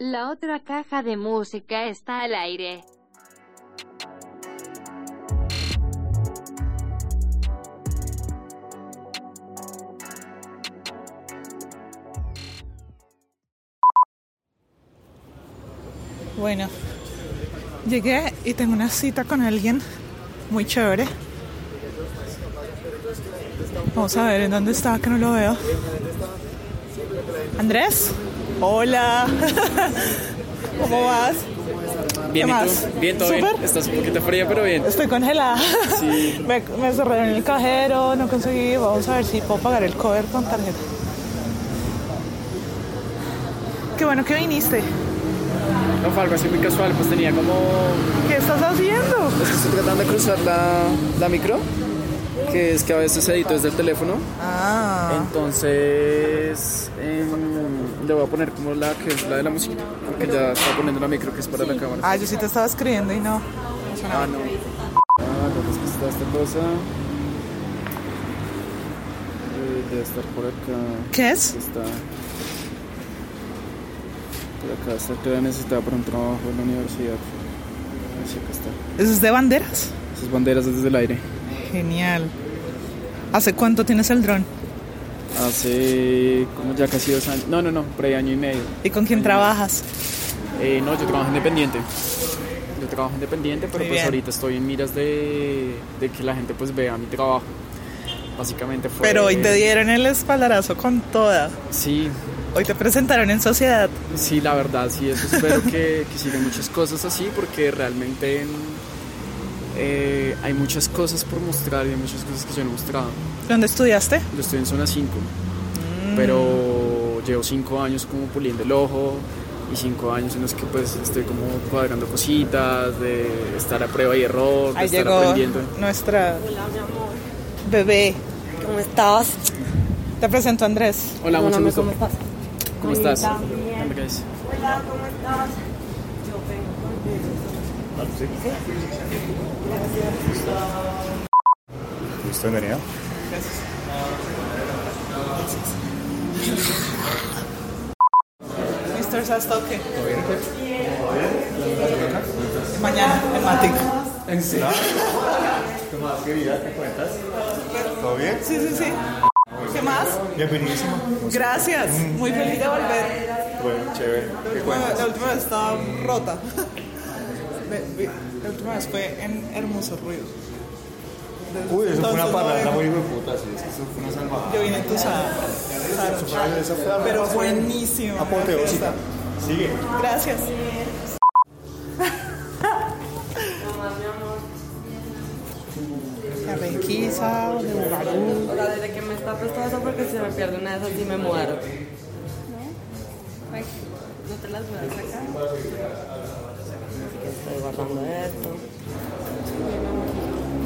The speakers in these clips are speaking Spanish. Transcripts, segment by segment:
La otra caja de música está al aire. Bueno, llegué y tengo una cita con alguien muy chévere. Vamos a ver en dónde está, que no lo veo. Andrés, hola. ¿Cómo vas? Bien. Bien, todo bien. Estás un poquito fría, pero bien. Estoy congelada. Sí. Me, me cerraron el cajero, no conseguí. Vamos a ver si puedo pagar el cover con tarjeta. Qué bueno que viniste. No fue algo así muy casual, pues tenía como... ¿Qué estás haciendo? Es que estoy tratando de cruzar la, la micro, que es que a veces edito desde el teléfono. Ah. Entonces, em, le voy a poner como la que es la de la música, porque ya está poniendo la micro que es para la cámara. Ah, yo sí te estaba escribiendo y no. Ah, no. Ah, ¿dónde es que está esta cosa? Eh, debe estar por acá. ¿Qué es? Está. Por acá está que la necesitaba para un trabajo en la universidad. Así que está. ¿Eso es de banderas? Esas banderas desde el aire. Genial. ¿Hace cuánto tienes el dron? Hace como ya casi dos años. No, no, no, por ahí año y medio. ¿Y con quién trabajas? Eh, no, yo trabajo independiente. Yo trabajo independiente, pero Muy pues bien. ahorita estoy en miras de, de que la gente pues vea mi trabajo. Básicamente fue... Pero hoy te dieron el espaldarazo con toda. Sí, Hoy te presentaron en sociedad. sí, la verdad, sí, eso espero que, que sigan muchas cosas así porque realmente eh, hay muchas cosas por mostrar y hay muchas cosas que yo no he mostrado. ¿Dónde estudiaste? Yo estoy en zona 5, Mm. pero llevo 5 años como puliendo el ojo y 5 años en los que pues estoy como cuadrando cositas, de estar a prueba y error, de Ahí estar llegó aprendiendo. nuestra bebé. ¿Cómo estás? Te presento a Andrés. Hola, mucho gusto. ¿Cómo estás? ¿Cómo estás? Hola, bien. Hola, guys. Hola, ¿cómo estás? Listo, Mr. Sastoque. Mañana, en Matic. ¿En serio? ¿Qué más? ¿Qué vida? ¿Qué cuentas? ¿Todo bien? Sí, sí, sí. ¿Qué más? Bienvenidísimo. Gracias. Muy feliz de volver. Bueno, chévere. ¿Qué La cuentas? la última vez estaba rota. La última vez fue en Hermoso Ruido. Uy, eso fue una no parranda muy hijo de puta, sí, es que eso fue una salvajada. Yo vine claro. Eso fue la Pero buenísimo. apoteósica. Sigue. Gracias. La requisa de Bugarú. O sea, desde que me está prestando eso porque si me pierde una de esas sí me muero. ¿No? Ay, ¿No te las voy a sacar? Así que estoy guardando esto.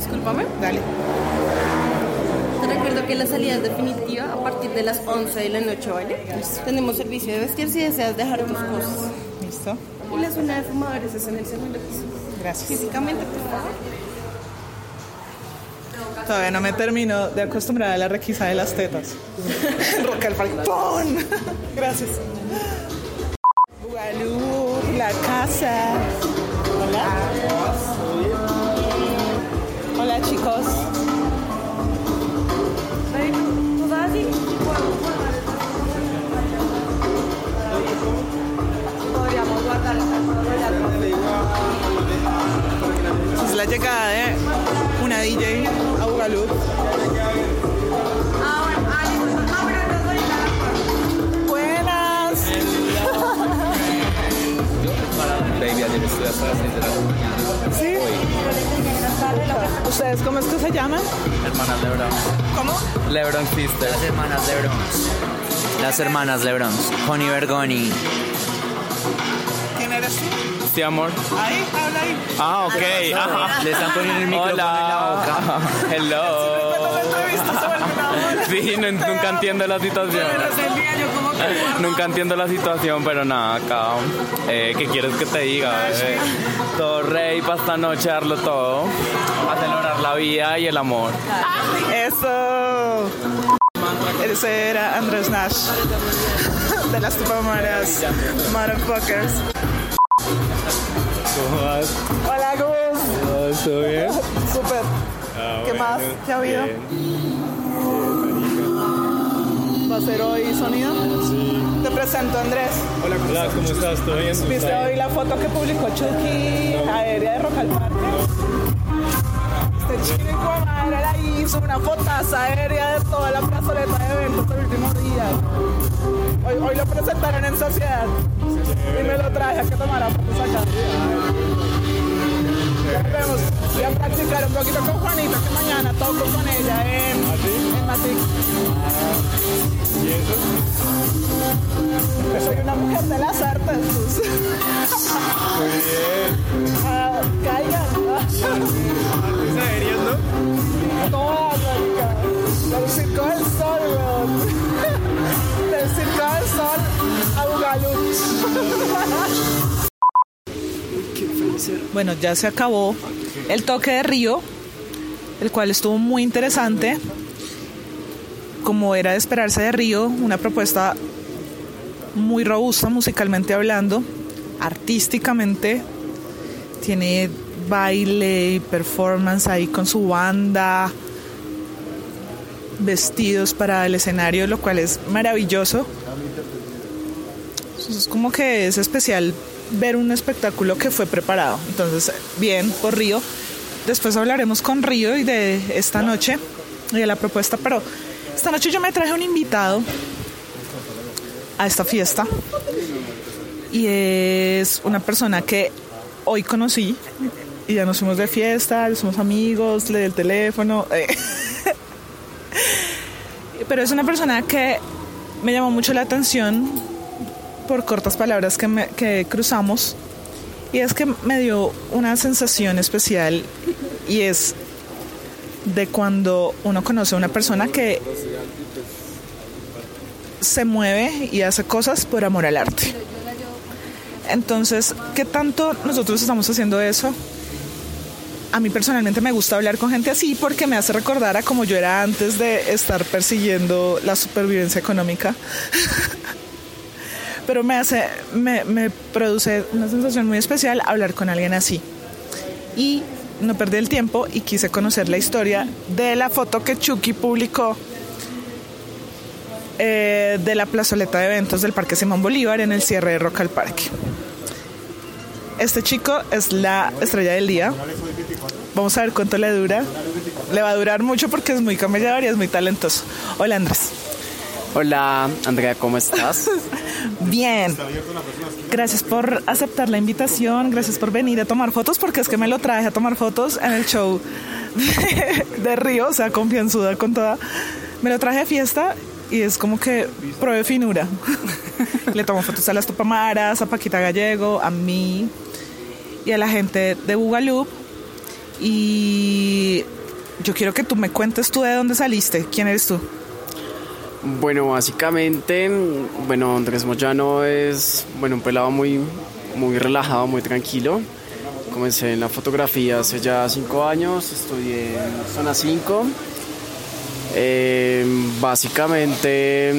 Discúlpame. Dale. Te recuerdo que la salida es definitiva a partir de las 11 de la noche, ¿vale? Tenemos servicio de vestir si deseas dejar tus cosas. Listo. Y la zona de fumadores es en el segundo piso. Gracias. Físicamente, por favor. Todavía no me termino de acostumbrar a la requisa de las tetas. Roca el falcón. Gracias. Bugalú, Sisters. Las hermanas Lebron. Las hermanas Lebron. Connie Bergoni. ¿Quién eres tú? Sí, amor. Ahí, habla ahí. Ah, ok. Ajá. Le están poniendo el micrófono en la boca. Hello. Sí, no- nunca entiendo la situación. Nunca entiendo la situación, pero nada, acá. Eh, ¿Qué quieres que te diga? bebé? Todo rey para esta noche, darlo todo. A celebrar la vida y el amor. Eso. Ese era Andrés Nash. de las tupamaras. Motherfuckers. ¿Cómo vas? Hola, Gus. ¿Todo bien? Súper. Ah, ¿Qué bueno, más? ¿Qué ha habido? bien. Bien, ¿Va a ser hoy sonido? Sí. Te presento, Andrés. Hola, ¿cómo estás? ¿Todo bien? ¿Cómo ¿Viste está? hoy la foto que publicó Chucky aérea de Rock al Parque? Este chico madre la hizo una fotaza aérea de toda la plazoleta de eventos el último día. Hoy, hoy lo presentaron en sociedad y me lo traje a que tomara fotos acá. Ya nos vemos. Voy a practicar un poquito con Juanita que mañana toco con ella en, en ¿Y eso? Soy una mujer de las artes. pues. Muy bien. Ah, caigan. ¿Es aéreas, no? Todas, marica. Del Circo del Sol, weón. Del Circo del Sol a Bugalú. Bueno, ya se acabó el toque de Río, el cual estuvo muy interesante. Como era de esperarse de Río, una propuesta muy robusta musicalmente hablando, artísticamente. Tiene baile y performance ahí con su banda, vestidos para el escenario, lo cual es maravilloso. Es como que es especial ver un espectáculo que fue preparado. Entonces, bien, por Río. Después hablaremos con Río y de esta noche y de la propuesta, pero esta noche yo me traje un invitado a esta fiesta y es una persona que hoy conocí y ya nos fuimos de fiesta, somos amigos, le di el teléfono. eh. Pero es una persona que me llamó mucho la atención por cortas palabras que, me- que cruzamos y es que me dio una sensación especial y es de cuando uno conoce a una persona que se mueve y hace cosas por amor al arte. Entonces, ¿qué tanto nosotros estamos haciendo eso? A mí personalmente me gusta hablar con gente así porque me hace recordar a como yo era antes de estar persiguiendo la supervivencia económica. Pero me hace, me, me produce una sensación muy especial hablar con alguien así. Y no perdí el tiempo y quise conocer la historia de la foto que Chucky publicó eh, de la plazoleta de eventos del Parque Simón Bolívar en el cierre de Rock al Parque. Este chico es la estrella del día. Vamos a ver cuánto le dura. Le va a durar mucho porque es muy camellador y es muy talentoso. Hola Andrés. Hola, Andrea, ¿cómo estás? Bien. Gracias por aceptar la invitación, gracias por venir a tomar fotos, porque es que me lo traje a tomar fotos en el show de, Río, o sea, confianzuda con toda. Me lo traje a fiesta y es como que pruebe finura. Le tomo fotos a las Tupamaras, a Paquita Gallego, a mí y a la gente de Bugalú. Y yo quiero que tú me cuentes tú de dónde saliste, quién eres tú. Bueno, básicamente, bueno, Andrés Moyano es, bueno, un pelado muy, muy relajado, muy tranquilo. Comencé en la fotografía hace ya cinco años, estudié en Zona 5. Eh, básicamente,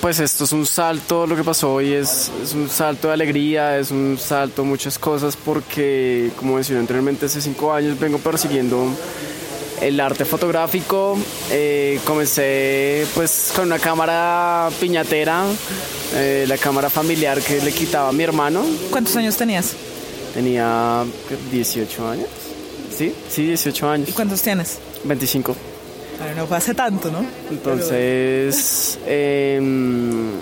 pues esto es un salto, lo que pasó hoy es, es un salto de alegría, es un salto muchas cosas porque, como mencioné anteriormente, hace cinco años vengo persiguiendo el arte fotográfico. Eh, comencé pues con una cámara piñatera, eh, la cámara familiar que le quitaba a mi hermano. ¿Cuántos años tenías? Tenía ¿qué? 18 años. Sí, sí, 18 ¿Y años. cuántos tienes? 25. Bueno, no fue hace tanto, ¿no? Entonces, em,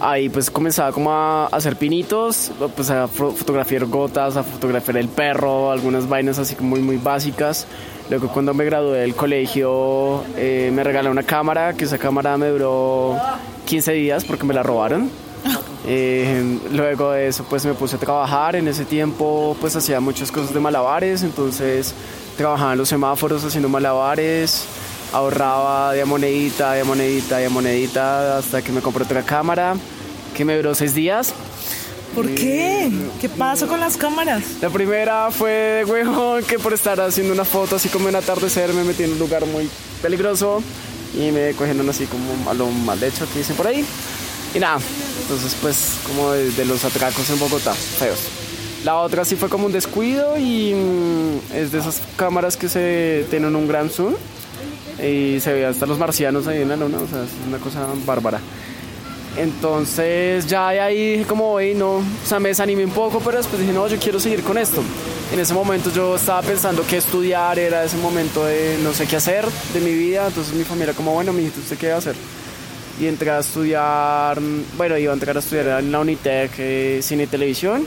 ahí pues comenzaba como a hacer pinitos, pues a fo- fotografiar gotas, a fotografiar el perro, algunas vainas así como muy, muy básicas. Luego cuando me gradué del colegio eh, me regaló una cámara, que esa cámara me duró 15 días porque me la robaron. Eh, luego de eso pues me puse a trabajar, en ese tiempo pues hacía muchas cosas de malabares, entonces trabajaba en los semáforos haciendo malabares, ahorraba de monedita, de monedita, de monedita hasta que me compré otra cámara que me duró seis días. ¿Por qué? ¿Qué pasó con las cámaras? La primera fue, huevón, que por estar haciendo una foto así como en atardecer me metí en un lugar muy peligroso y me cogieron así como a lo mal hecho que dicen por ahí. Y nada, Entonces, pues, como de, los atracos en Bogotá, feos. La otra sí fue como un descuido y mm, es de esas cámaras que se tienen un gran zoom y se ve hasta los marcianos ahí en la luna, o sea, es una cosa bárbara. Entonces ya de ahí dije como, hoy no, o sea, me desanimé un poco, pero después dije, no, yo quiero seguir con esto. En ese momento yo estaba pensando qué estudiar, era ese momento de no sé qué hacer de mi vida, entonces mi familia como, bueno, mijito, ¿usted qué va a hacer? Y entré a estudiar, bueno, iba a entrar a estudiar en la Unitec eh, Cine y Televisión.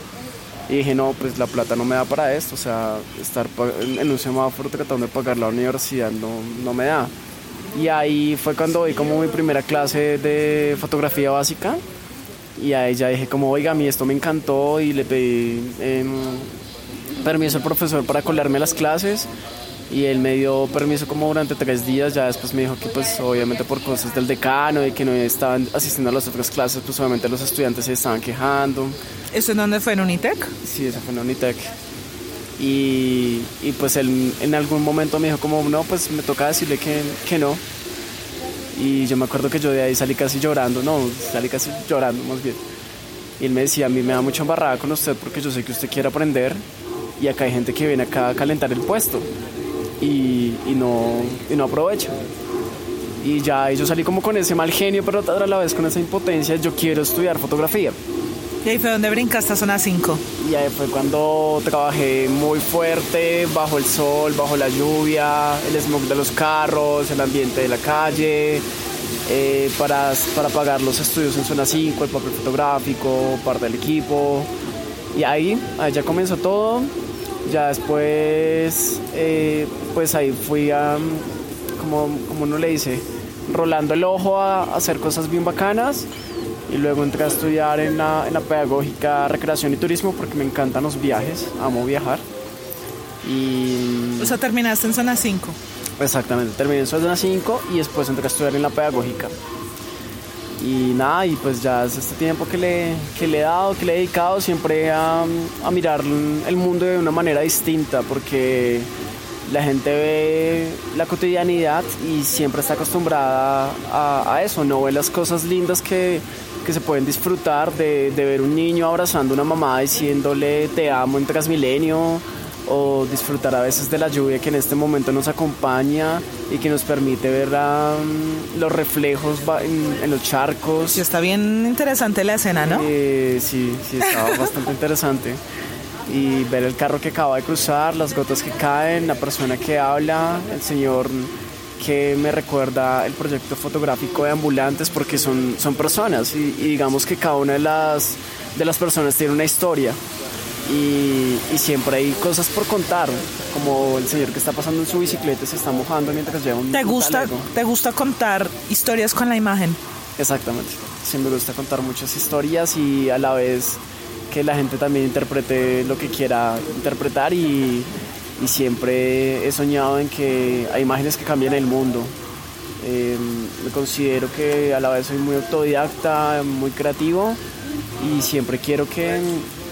Y dije, no, pues la plata no me da para esto, o sea, estar en un semáforo tratando de pagar la universidad no, no me da. Y ahí fue cuando vi como mi primera clase de fotografía básica. Y ahí ya dije como, oiga, a mí esto me encantó y le pedí em, permiso al profesor para colarme a las clases. Y él me dio permiso como durante tres días, ya después me dijo que pues obviamente por cosas del decano y que no estaban asistiendo a las otras clases, pues obviamente los estudiantes se estaban quejando. ¿Eso en dónde fue? ¿En Unitec? Sí, esa fue en Unitec. Y, pues él en algún momento me dijo como, no, pues me toca decirle que, que no. Y yo me acuerdo que yo de ahí salí casi llorando, no, salí casi llorando más bien. Y él me decía, a mí me da mucha embarrada con usted porque yo sé que usted quiere aprender y acá hay gente que viene acá a calentar el puesto y, no, y no aprovecha. Y ya yo salí como con ese mal genio, pero a la vez con esa impotencia, yo quiero estudiar fotografía. Y ahí fue donde brincaste a zona 5. Y ahí fue cuando trabajé muy fuerte, bajo el sol, bajo la lluvia, el smog de los carros, el ambiente de la calle, eh, para, para pagar los estudios en zona 5, el papel fotográfico, parte del equipo. Y ahí, ahí ya comenzó todo. Ya después, eh, pues ahí fui como, como uno le dice, rolando el ojo a hacer cosas bien bacanas y luego entré a estudiar en la, en la pedagógica recreación y turismo porque me encantan los viajes, amo viajar. Y O sea, terminaste en zona 5. exactamente, terminé en zona 5 y después entré a estudiar en la pedagógica. Y nada, y pues ya es este tiempo que le, que le he dado, que le he dedicado siempre a, a mirar el mundo de una manera distinta porque la gente ve la cotidianidad y siempre está acostumbrada a, a eso, no ve las cosas lindas que, que se pueden disfrutar de, de ver un niño abrazando a una mamá diciéndole te amo en Transmilenio o disfrutar a veces de la lluvia que en este momento nos acompaña y que nos permite ver ah, los reflejos en, en los charcos. Sí, está bien interesante la escena, ¿no? Eh, sí, sí, estaba bastante interesante. Y ver el carro que acaba de cruzar, las gotas que caen, la persona que habla, el señor que me recuerda el proyecto fotográfico de ambulantes porque son, son personas y, y digamos que cada una de las, de las personas tiene una historia y, y siempre hay cosas por contar, como el señor que está pasando en su bicicleta se está mojando mientras lleva un ¿Te gusta, talego. ¿Te gusta contar historias con la imagen? Exactamente. Sí, me gusta contar muchas historias y a la vez que la gente también interprete lo que quiera interpretar y, y siempre he soñado en que hay imágenes que cambian el mundo. Eh, me considero que a la vez soy muy autodidacta, muy creativo y siempre quiero que,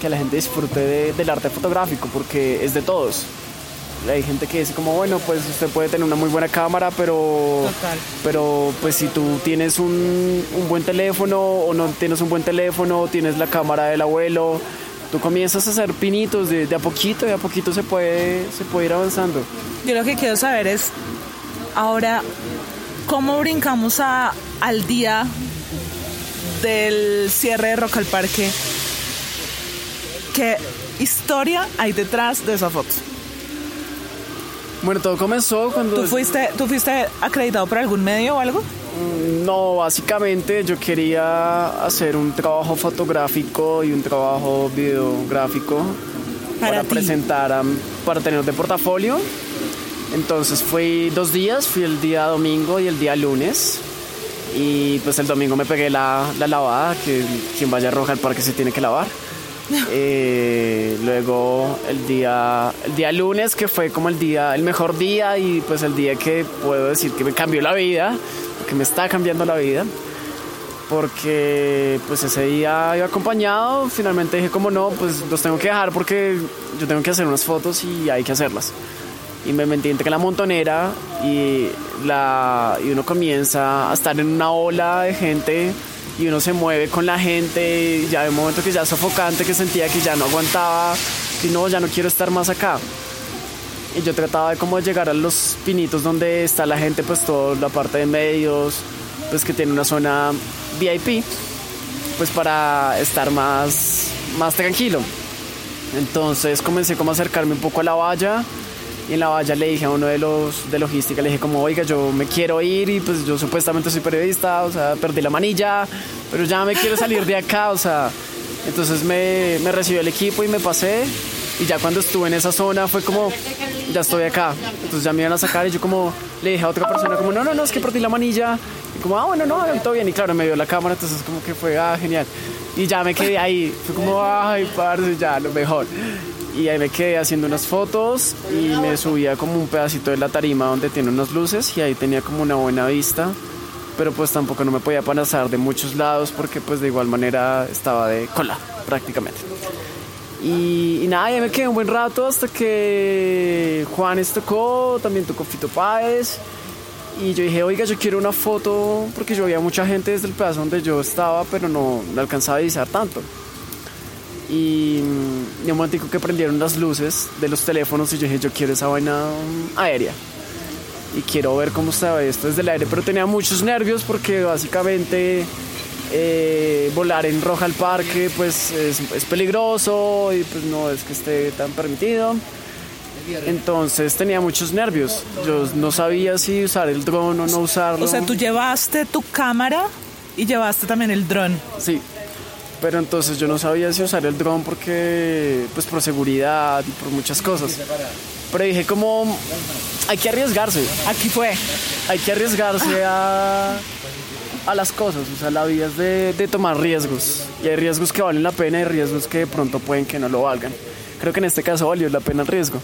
que la gente disfrute de- del arte fotográfico porque es de todos. Hay gente que dice como, bueno, pues usted puede tener una muy buena cámara, pero Total. pero pues si tú tienes un, un buen teléfono o no tienes un buen teléfono, tienes la cámara del abuelo, tú comienzas a hacer pinitos de, de a poquito, de a poquito se puede, se puede ir avanzando. Yo lo que quiero saber es, ahora, ¿cómo brincamos a, al día del cierre de Rock al Parque? ¿Qué historia hay detrás de esa foto? Bueno, todo comenzó cuando... ¿Tú fuiste, ¿Tú fuiste acreditado por algún medio o algo? No, básicamente yo quería hacer un trabajo fotográfico y un trabajo videográfico Para para, presentar, para tener de portafolio. Entonces fui dos días, fui el día domingo y el día lunes. Y pues el domingo me pegué la, la lavada, que quien vaya a Roja al parque se tiene que lavar. Eh, luego el día, el día lunes, que fue como el día, el mejor día y pues el día que puedo decir que me cambió la vida, que me está cambiando la vida, porque pues ese día iba acompañado, finalmente dije como no, pues los tengo que dejar porque yo tengo que hacer unas fotos y hay que hacerlas. Y me metí entre la montonera y, la, y uno comienza a estar en una ola de gente y uno se mueve con la gente, ya de un momento que ya es sofocante, que sentía que ya no aguantaba, y no, ya no quiero estar más acá. Y yo trataba de como llegar a los pinitos donde está la gente, pues toda la parte de medios, pues que tiene una zona VIP, pues para estar más, más tranquilo. Entonces comencé como a acercarme un poco a la valla y en la valla le dije a uno de los de logística, le dije como, oiga, yo me quiero ir y pues yo supuestamente soy periodista, o sea, perdí la manilla, pero ya me quiero salir de acá, o sea, entonces me, me recibió el equipo y me pasé. Y ya cuando estuve en esa zona fue como, ya estoy acá, entonces ya me iban a sacar y yo como le dije a otra persona como, no, no, no, es que perdí la manilla, y como, ah, bueno, no, todo bien, y claro, me dio la cámara, entonces como que fue, ah, genial. Y ya me quedé ahí, fue como, ay, parce, ya, lo mejor. Y ahí me quedé haciendo unas fotos y me subía como un pedacito de la tarima donde tiene unas luces y ahí tenía como una buena vista. Pero pues tampoco no me podía pasar de muchos lados porque pues de igual manera estaba de cola prácticamente. Y, nada, ahí me quedé un buen rato hasta que Juanes tocó, también tocó Fito Páez. Y yo dije, oiga, yo quiero una foto porque yo veía mucha gente desde el pedazo donde yo estaba, pero no, no alcanzaba a divisar tanto. Y, y un momento que prendieron las luces de los teléfonos y yo dije, yo quiero esa vaina um, aérea. Y quiero ver cómo estaba esto desde el aire, pero tenía muchos nervios porque básicamente eh, volar en roja al parque pues es, es peligroso y pues no es que esté tan permitido. Entonces tenía muchos nervios. Yo no sabía si usar el dron o no usarlo. O sea, tú llevaste tu cámara y llevaste también el dron. Sí. Pero entonces yo no sabía si usar el dron porque, pues por seguridad y por muchas cosas. Pero dije como, hay que arriesgarse. Aquí fue. Hay que arriesgarse a, a las cosas. O sea, la vida es de, de tomar riesgos. Y hay riesgos que valen la pena y riesgos que de pronto pueden que no lo valgan. Creo que en este caso valió la pena el riesgo.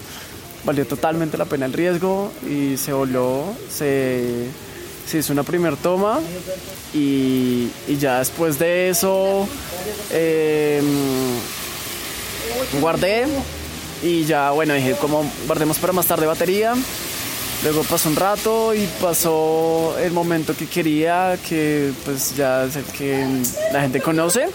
Valió totalmente la pena el riesgo y se voló, se, se hizo una primera toma y, ya después de eso eh, guardé y ya bueno dije como guardemos para más tarde batería. Luego pasó un rato y pasó el momento que quería, que pues ya es el que la gente conoce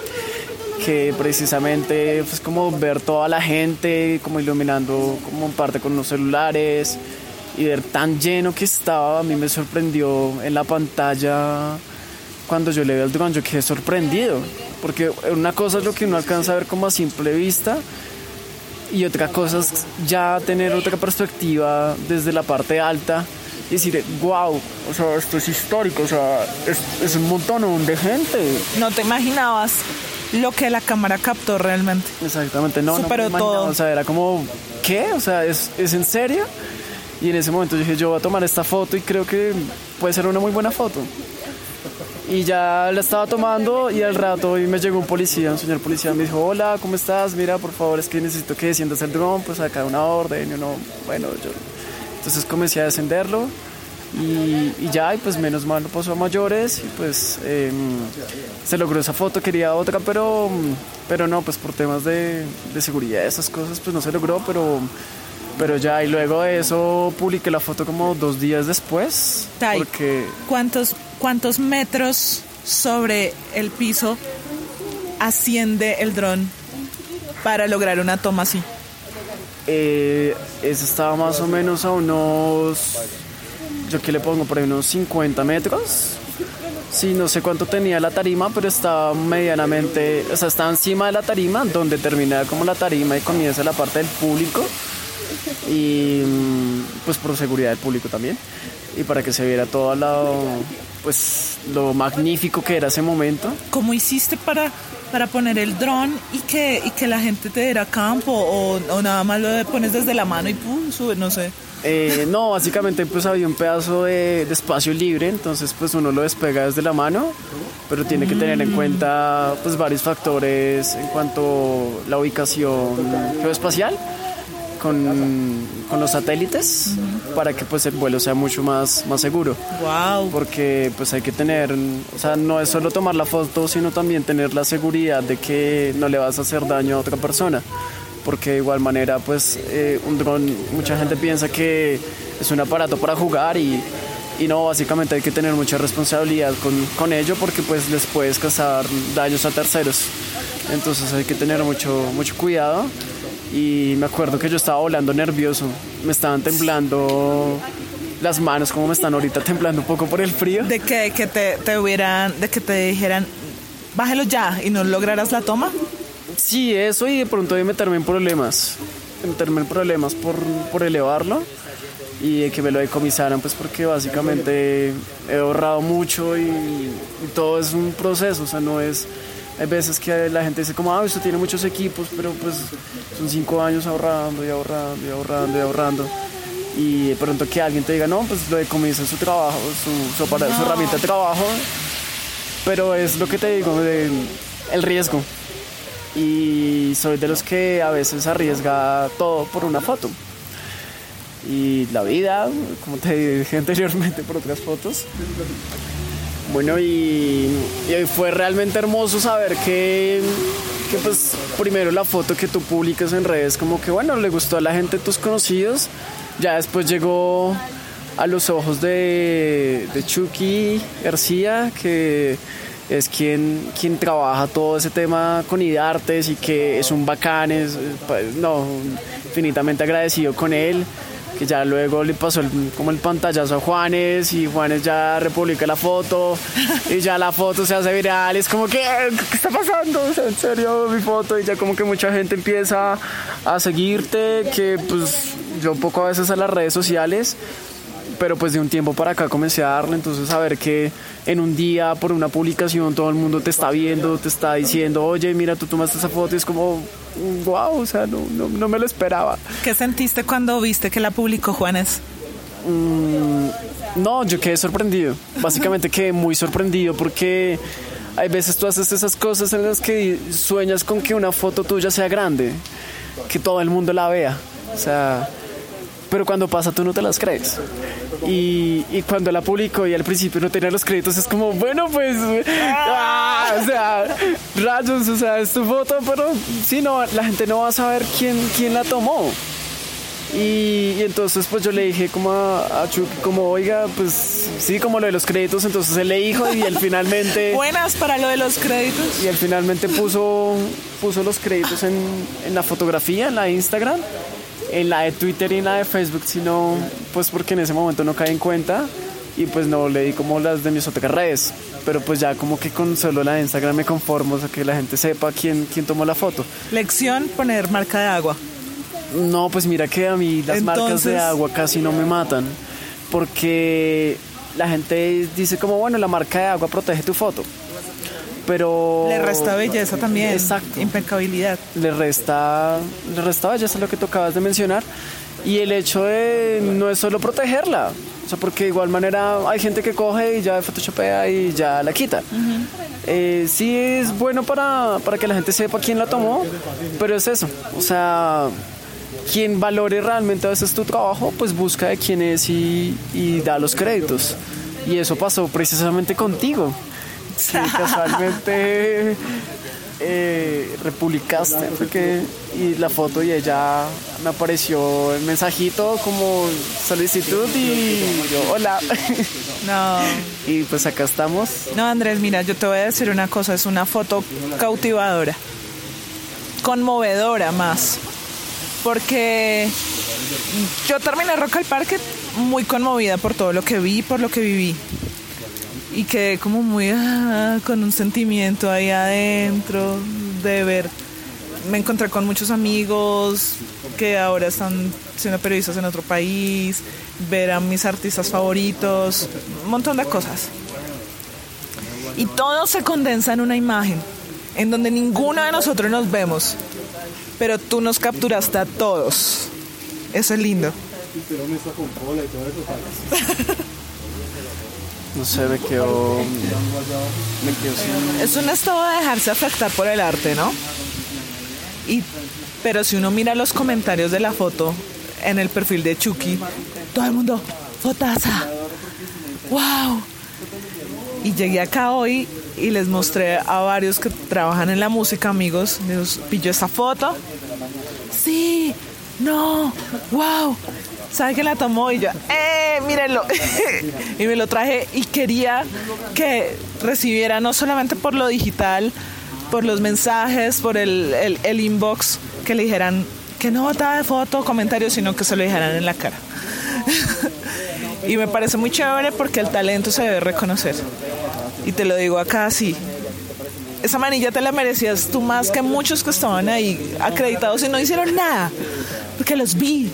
que precisamente pues como ver toda la gente como iluminando como parte con los celulares y ver tan lleno que estaba a mí me sorprendió en la pantalla cuando yo le vi al dron yo quedé sorprendido porque una cosa es lo que uno alcanza a ver como a simple vista y otra cosa es ya tener otra perspectiva desde la parte alta y decir, wow, o sea, esto es histórico, o sea, es, es un montón de gente. No te imaginabas lo que la cámara captó realmente. Exactamente, no, Superó no todo. O sea, era como, ¿qué? O sea, ¿es, ¿es en serio? Y en ese momento dije, yo voy a tomar esta foto y creo que puede ser una muy buena foto. Y ya la estaba tomando y al rato y me llegó un policía, un señor policía, me dijo, hola, ¿cómo estás? Mira, por favor, es que necesito que desciendas el dron, pues acá una orden, y uno, bueno, yo... Entonces comencé a descenderlo y, ya, y pues menos mal no pasó a mayores y pues eh, se logró esa foto, quería otra, pero, pero no, pues por temas de, de seguridad, esas cosas, pues no se logró, pero, pero ya, y luego de eso publiqué la foto como dos días después. Tai, porque ¿cuántos, ¿Cuántos metros sobre el piso asciende el dron para lograr una toma así? Eh, eso estaba más o menos a unos yo que le pongo por ahí unos 50 metros. Sí, no sé cuánto tenía la tarima, pero estaba medianamente, o sea, estaba encima de la tarima, donde termina como la tarima y comienza la parte del público. Y pues por seguridad del público también. Y para que se viera todo lo, pues, lo magnífico que era ese momento. ¿Cómo hiciste para, para poner el dron y que, y que la gente te diera campo? O, o nada más lo pones desde la mano y pum, sube, no sé. Eh, no, básicamente pues había un pedazo de, de, espacio libre, entonces pues uno lo despega desde la mano, pero tiene que tener en cuenta pues varios factores en cuanto a la ubicación geoespacial con, con los satélites para que pues el vuelo sea mucho más, más seguro. Wow. Porque pues hay que tener, o sea, no es solo tomar la foto, sino también tener la seguridad de que no le vas a hacer daño a otra persona porque de igual manera pues eh, un dron mucha gente piensa que es un aparato para jugar y, y no, básicamente hay que tener mucha responsabilidad con, con ello porque pues les puedes causar daños a terceros. Entonces hay que tener mucho, mucho cuidado. Y me acuerdo que yo estaba volando nervioso, me estaban temblando las manos como me están ahorita temblando un poco por el frío. De que, que te, te hubieran, de que te dijeran, bájelo ya y no lograras la toma. Sí, eso y de pronto de meterme en problemas, meterme en problemas por, por elevarlo y que me lo decomisaran, pues porque básicamente he ahorrado mucho y, y, todo es un proceso, o sea, no es... Hay veces que la gente dice como, ah, usted tiene muchos equipos, pero pues son cinco años ahorrando y ahorrando y ahorrando y ahorrando. Y de pronto que alguien te diga, no, pues lo decomisa su trabajo, su, su, su herramienta de trabajo, pero es lo que te digo, el riesgo. Y soy de los que a veces arriesga todo por una foto y la vida, como te dije anteriormente por otras fotos. Bueno, y, fue realmente hermoso saber que, pues, primero la foto que tú publicas en redes, como que, bueno, le gustó a la gente tus conocidos. Ya después llegó a los ojos de, Chucky García, que es quien, quien trabaja todo ese tema con IDARTES y que es un bacán, es, pues, no, infinitamente agradecido con él que ya luego le pasó como el pantallazo a Juanes y Juanes ya republica la foto y ya la foto se hace viral, es como que, ¿qué está pasando? en serio, mi foto y ya como que mucha gente empieza a seguirte, que pues yo poco a veces a las redes sociales, pero pues de un tiempo para acá comencé a darle, entonces a ver que en un día por una publicación todo el mundo te está viendo, te está diciendo, oye, mira, tú tomaste esa foto y es como, wow, o sea, no, no, no me lo esperaba. ¿Qué sentiste cuando viste que la publicó Juanes? Mm, no, yo quedé sorprendido, básicamente quedé muy sorprendido porque hay veces tú haces esas cosas en las que sueñas con que una foto tuya sea grande, que todo el mundo la vea, o sea pero cuando pasa tú no te las crees. Y, y cuando la publicó y al principio no tenía los créditos, es como, bueno, pues, ah, o sea, rayos, o sea, es tu foto, pero sí, no, la gente no va a saber quién, quién la tomó. Y, y, entonces pues yo le dije como a, a Chuck, como oiga, pues sí, como lo de los créditos, entonces él le dijo y él finalmente... Buenas para lo de los créditos. Y él finalmente puso, puso los créditos en, en la fotografía, en la Instagram en la de Twitter y en la de Facebook, sino pues porque en ese momento no caí en cuenta y pues no le di como las de mis otras redes. Pero pues ya como que con solo la de Instagram me conformo, o sea, que la gente sepa quién, quién tomó la foto. Lección, poner marca de agua. No, pues mira que a mí las Entonces... marcas de agua casi no me matan, porque la gente dice como, bueno, la marca de agua protege tu foto pero le resta belleza también exacto. impecabilidad. Le resta le resta belleza lo que tú acabas de mencionar y el hecho de no es solo protegerla o sea porque de igual manera hay gente que coge y ya photoshopea y ya la quita. Uh -huh. eh, sí es bueno para, para que la gente sepa quién la tomó pero es eso o sea quien valore realmente a veces tu trabajo pues busca de quién es y, y da los créditos. Y eso pasó precisamente contigo Sí, casualmente eh, republicaste porque y la foto y ella me apareció el mensajito como solicitud y yo hola no. Y pues acá estamos. No Andrés mira yo te voy a decir una cosa es una foto cautivadora conmovedora más porque yo terminé Rock al Parque muy conmovida por todo lo que vi por lo que viví y quedé como muy ah, con un sentimiento ahí adentro de ver. Me encontré con muchos amigos que ahora están siendo periodistas en otro país, ver a mis artistas favoritos, un montón de cosas. Y todo se condensa en una imagen, en donde ninguno de nosotros nos vemos, pero tú nos capturaste a todos. Eso es lindo. No sé, me quedo. Me quedo sin... Es un estado de dejarse afectar por el arte, ¿no? Y, pero si uno mira los comentarios de la foto en el perfil de Chucky, todo el mundo, fotaza, wow. Y llegué acá hoy y les mostré a varios que trabajan en la música, amigos, les pilló esta foto. Sí, no, wow. ¿Sabe quién la tomó? Y yo, ¡eh, mírenlo! y me lo traje y quería que recibiera no solamente por lo digital, por los mensajes, por el, el, inbox, que le dijeran que no nota de foto, comentarios, sino que se lo dijeran en la cara. y me parece muy chévere porque el talento se debe reconocer. Y te lo digo acá así. Esa manilla te la merecías tú más que muchos que estaban ahí acreditados y no hicieron nada. Porque los vi.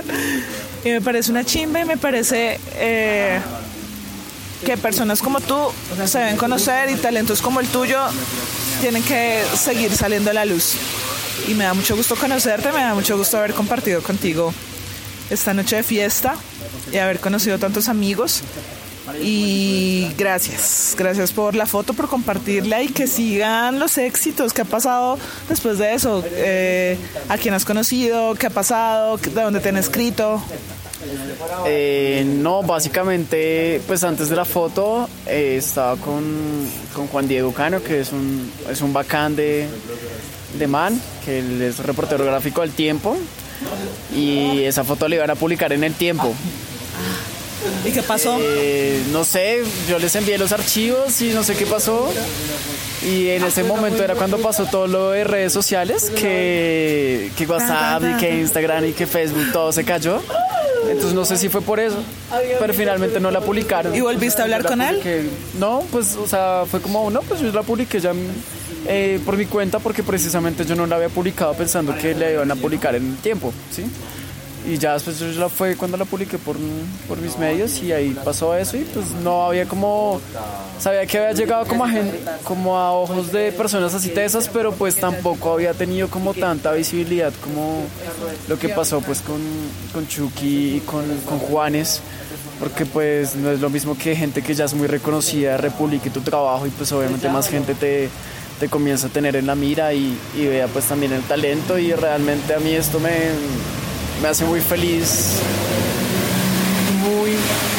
y me parece una chimba y me parece eh, que personas como tú se deben conocer y talentos como el tuyo tienen que seguir saliendo a la luz. Y me da mucho gusto conocerte, me da mucho gusto haber compartido contigo esta noche de fiesta y haber conocido tantos amigos. Y gracias, gracias por la foto, por compartirla y que sigan los éxitos que ha pasado después de eso. Eh, ¿A quién has conocido? ¿Qué ha pasado? ¿De dónde te han escrito? Eh, no, básicamente, pues antes de la foto eh, estaba con, con, Juan Diego Cano, que es un, es un bacán de, de man, que él es reportero gráfico del tiempo. Y esa foto la iban a publicar en el tiempo. ¿Y qué pasó? Eh, no sé, yo les envié los archivos y no sé qué pasó. Y en ese momento era cuando pasó todo lo de redes sociales, que, que WhatsApp y que Instagram y que Facebook, todo se cayó. Entonces no sé si fue por eso, pero finalmente no la publicaron. ¿Y volviste a hablar con él? No, pues, o sea, fue como, no, pues yo la publiqué ya eh, por mi cuenta porque precisamente yo no la había publicado pensando que la iban a publicar en tiempo, ¿sí? Y ya después la fue cuando la publiqué por, por mis medios y ahí pasó eso y pues no había como... Sabía que había llegado como a, como a ojos de personas así tesas, pero pues tampoco había tenido como tanta visibilidad como lo que pasó pues con, con Chucky y con, con Juanes porque pues no es lo mismo que gente que ya es muy reconocida republique tu trabajo y pues obviamente más gente te, te comienza a tener en la mira y, vea pues también el talento y realmente a mí esto me, me hace muy feliz. Muy,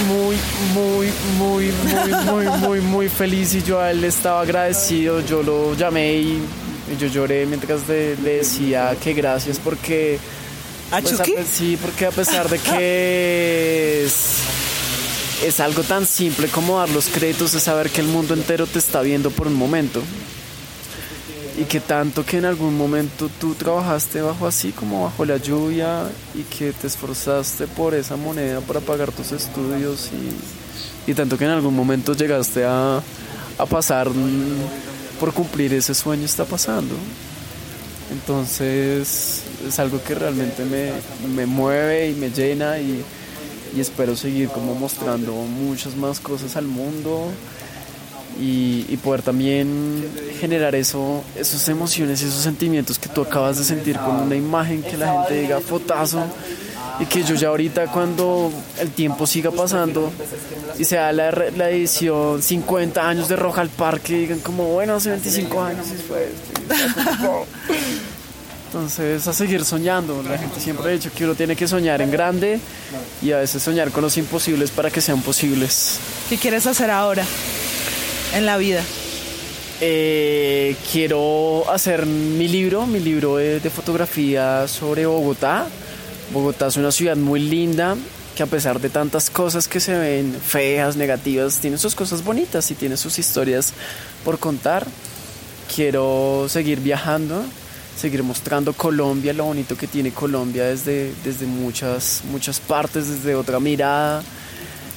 muy, muy, muy, muy, muy, muy, muy feliz y yo a él estaba agradecido. Yo lo llamé y, yo lloré mientras le, decía que gracias porque... Pues, a, sí, porque a pesar de que es, es algo tan simple como dar los créditos, es saber que el mundo entero te está viendo por un momento y que tanto que en algún momento tú trabajaste bajo así como bajo la lluvia y que te esforzaste por esa moneda para pagar tus estudios y, y tanto que en algún momento llegaste a, a pasar por cumplir ese sueño está pasando. Entonces es algo que realmente me, me mueve y me llena y, y espero seguir como mostrando muchas más cosas al mundo y, poder también generar eso, esas emociones, esos sentimientos que tú acabas de sentir con una imagen que la gente diga fotazo y que yo ya ahorita cuando el tiempo siga pasando y sea la, la edición 50 años de Roja al Parque digan como bueno hace 25 años entonces a seguir soñando. La gente siempre ha dicho que uno tiene que soñar en grande y a veces soñar con los imposibles para que sean posibles. ¿qué quieres hacer ahora? En la vida? Eh, quiero hacer mi libro, mi libro de, fotografía sobre Bogotá. Bogotá es una ciudad muy linda que a pesar de tantas cosas que se ven feas, negativas, tiene sus cosas bonitas y tiene sus historias por contar. Quiero seguir viajando, seguir mostrando Colombia, lo bonito que tiene Colombia desde, desde muchas, muchas partes, desde otra mirada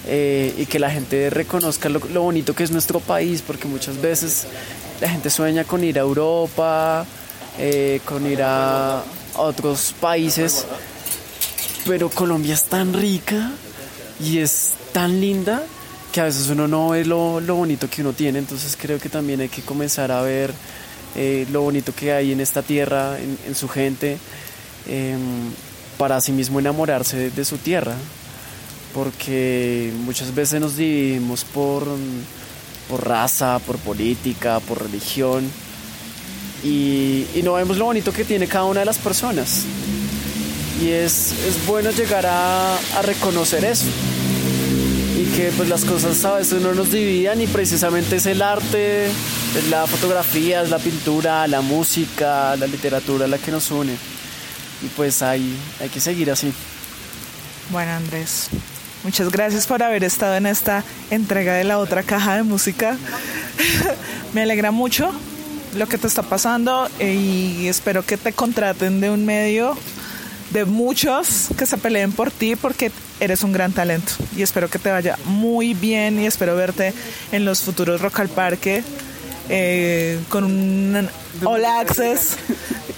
eh, y que la gente reconozca lo, bonito que es nuestro país, porque muchas veces la gente sueña con ir a Europa, eh, con ir a, otros países, pero Colombia es tan rica y es tan linda que a veces uno no ve lo, bonito que uno tiene, entonces creo que también hay que comenzar a ver eh, lo bonito que hay en esta tierra, en, su gente, em, para sí mismo enamorarse de su tierra porque muchas veces nos dividimos por, por raza, por política, por religión y, no vemos lo bonito que tiene cada una de las personas. Y es, es bueno llegar a, reconocer eso y que pues las cosas a veces no nos dividan y precisamente es el arte, es la fotografía, es la pintura, la música, la literatura la que nos une y pues hay, hay que seguir así. Bueno, Andrés, muchas gracias por haber estado en esta entrega de la otra caja de música. Me alegra mucho lo que te está pasando y espero que te contraten de un medio de muchos que se peleen por ti porque eres un gran talento y espero que te vaya muy bien y espero verte en los futuros Rock al Parque eh, con un All Access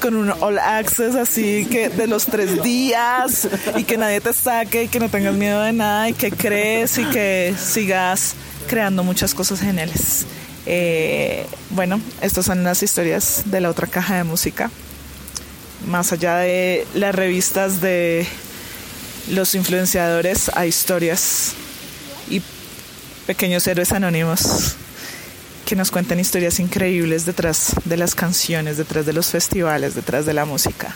con un All Access así que de los tres días y que nadie te saque y que no tengas miedo de nada y que crees y que sigas creando muchas cosas geniales. Eh, bueno, estas son las historias de la otra caja de música. Más allá de las revistas de los influenciadores, hay historias y pequeños héroes anónimos que nos cuentan historias increíbles detrás de las canciones, detrás de los festivales, detrás de la música.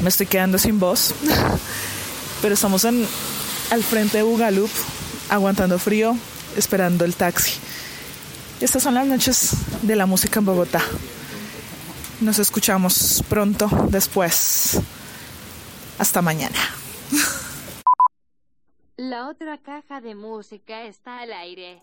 Me estoy quedando sin voz, pero estamos en, al frente de Bugaloop, aguantando frío, esperando el taxi. Estas son las noches de la música en Bogotá. Nos escuchamos pronto después. Hasta mañana. La otra caja de música está al aire.